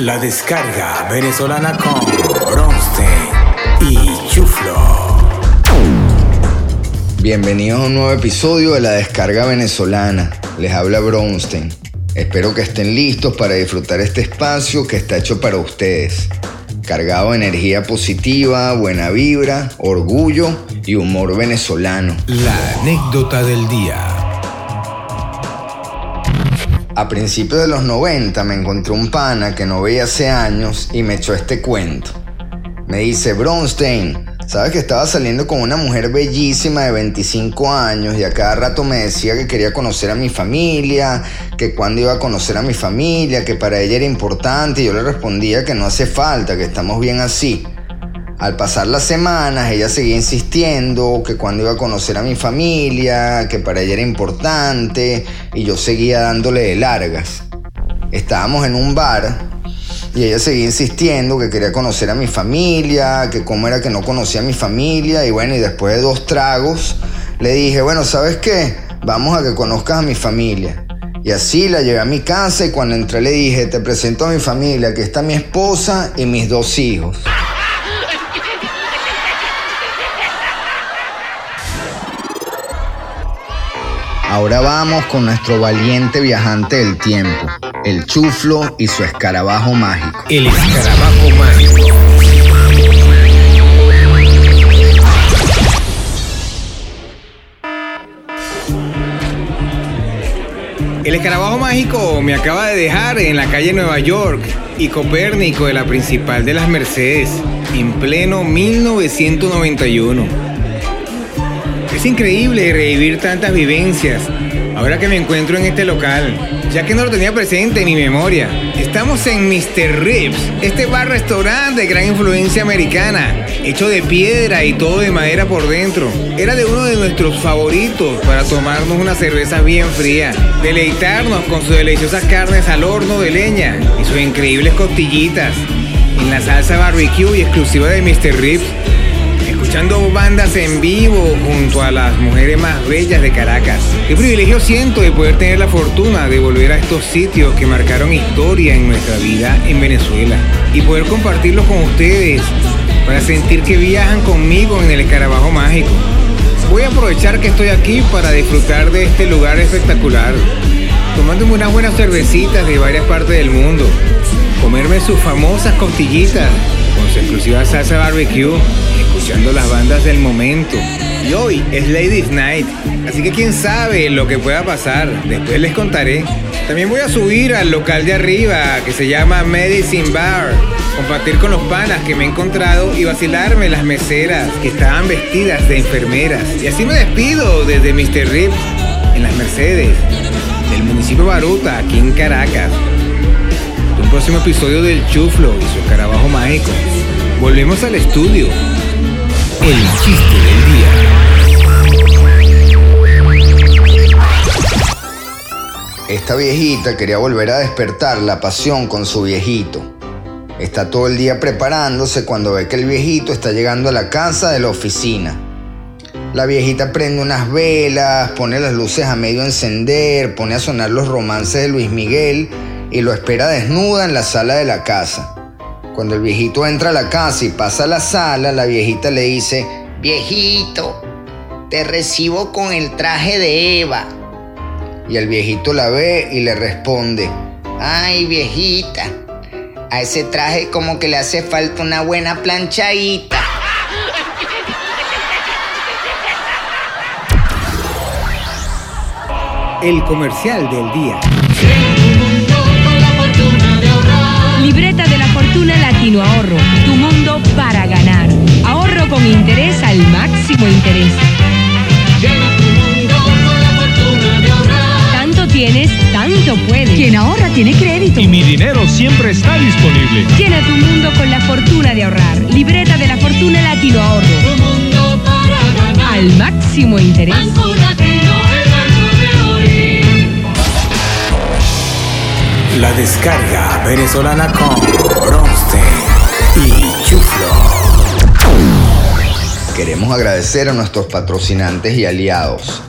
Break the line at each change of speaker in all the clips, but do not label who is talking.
La descarga venezolana con Bronstein y Chuflo.
Bienvenidos a un nuevo episodio de La descarga venezolana. Les habla Bronstein. Espero que estén listos para disfrutar este espacio que está hecho para ustedes. Cargado de energía positiva, buena vibra, orgullo y humor venezolano.
La anécdota del día.
A principios de los 90 me encontré un pana que no veía hace años y me echó este cuento. Me dice, Bronstein, sabes que estaba saliendo con una mujer bellísima de 25 años y a cada rato me decía que quería conocer a mi familia, que cuando iba a conocer a mi familia, que para ella era importante y yo le respondía que no hace falta, que estamos bien así. Al pasar las semanas, ella seguía insistiendo que cuando iba a conocer a mi familia, que para ella era importante, y yo seguía dándole de largas. Estábamos en un bar y ella seguía insistiendo que quería conocer a mi familia, que cómo era que no conocía a mi familia, y bueno, y después de dos tragos, le dije, bueno, ¿sabes qué? Vamos a que conozcas a mi familia. Y así la llevé a mi casa y cuando entré le dije, te presento a mi familia, aquí está mi esposa y mis dos hijos. Ahora vamos con nuestro valiente viajante del tiempo, el chuflo y su escarabajo mágico.
El escarabajo mágico. El escarabajo mágico me acaba de dejar en la calle Nueva York y Copérnico de la principal de las Mercedes en pleno 1991. Es increíble revivir tantas vivencias ahora que me encuentro en este local, ya que no lo tenía presente en mi memoria. Estamos en Mr. Ribs, este bar-restaurante de gran influencia americana, hecho de piedra y todo de madera por dentro. Era de uno de nuestros favoritos para tomarnos una cerveza bien fría, deleitarnos con sus deliciosas carnes al horno de leña y sus increíbles costillitas en la salsa barbecue y exclusiva de Mr. Ribs escuchando bandas en vivo junto a las mujeres más bellas de Caracas. Qué privilegio siento de poder tener la fortuna de volver a estos sitios que marcaron historia en nuestra vida en Venezuela y poder compartirlos con ustedes para sentir que viajan conmigo en el escarabajo mágico. Voy a aprovechar que estoy aquí para disfrutar de este lugar espectacular, tomándome unas buenas cervecitas de varias partes del mundo, comerme sus famosas costillitas con su exclusiva salsa barbecue las bandas del momento. Y hoy es Ladies Night, así que quién sabe lo que pueda pasar. Después les contaré. También voy a subir al local de arriba que se llama Medicine Bar, compartir con los panas que me he encontrado y vacilarme las meseras que estaban vestidas de enfermeras. Y así me despido desde Mr. Rip en las Mercedes, del municipio Baruta, aquí en Caracas. Un próximo episodio del Chuflo y su escarabajo mágico. Volvemos al estudio. El chiste del día.
Esta viejita quería volver a despertar la pasión con su viejito. Está todo el día preparándose cuando ve que el viejito está llegando a la casa de la oficina. La viejita prende unas velas, pone las luces a medio encender, pone a sonar los romances de Luis Miguel y lo espera desnuda en la sala de la casa. Cuando el viejito entra a la casa y pasa a la sala, la viejita le dice,
Viejito, te recibo con el traje de Eva.
y el viejito la ve y le responde,
Ay, viejita, a ese traje como que le hace falta una buena planchadita.
El comercial del día.
Libreta de la Fortuna Latino Ahorro, tu mundo para ganar. Ahorro con interés al máximo interés. Tanto tienes, tanto puedes. Quien ahorra tiene crédito.
y mi dinero siempre está disponible.
Llena tu mundo con la fortuna de ahorrar. Libreta de la Fortuna Latino Ahorro. Al máximo interés.
La descarga venezolana con Bronstein
queremos agradecer a nuestros patrocinantes y aliados.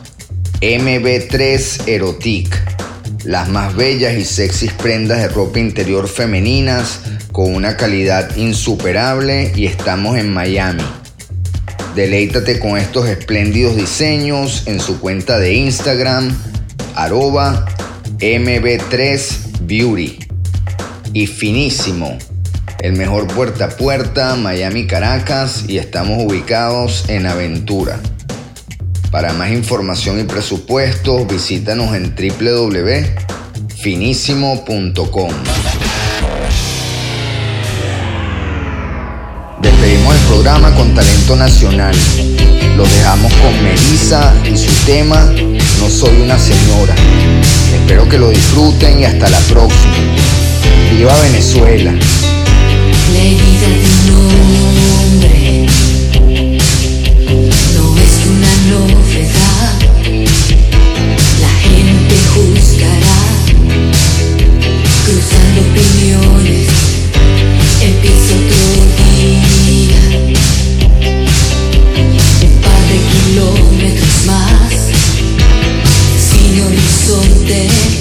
MB3 Erotic,
las más bellas y sexys prendas de ropa interior femeninas con una calidad insuperable y estamos en Miami. Deleítate con estos espléndidos diseños en su cuenta de Instagram, arroba mb3beauty. Y finísimo, el mejor puerta a puerta, Miami Caracas y estamos ubicados en Aventura. Para más información y presupuestos, visítanos en www.finísimo.com. Despedimos el programa con talento nacional. Los dejamos con Melissa y su tema No soy una señora. Espero que lo disfruten y hasta la próxima. Viva Venezuela. La herida de un hombre. No es una novedad, la gente juzgará, cruzando opiniones empieza otro día, un par de kilómetros más sin horizonte.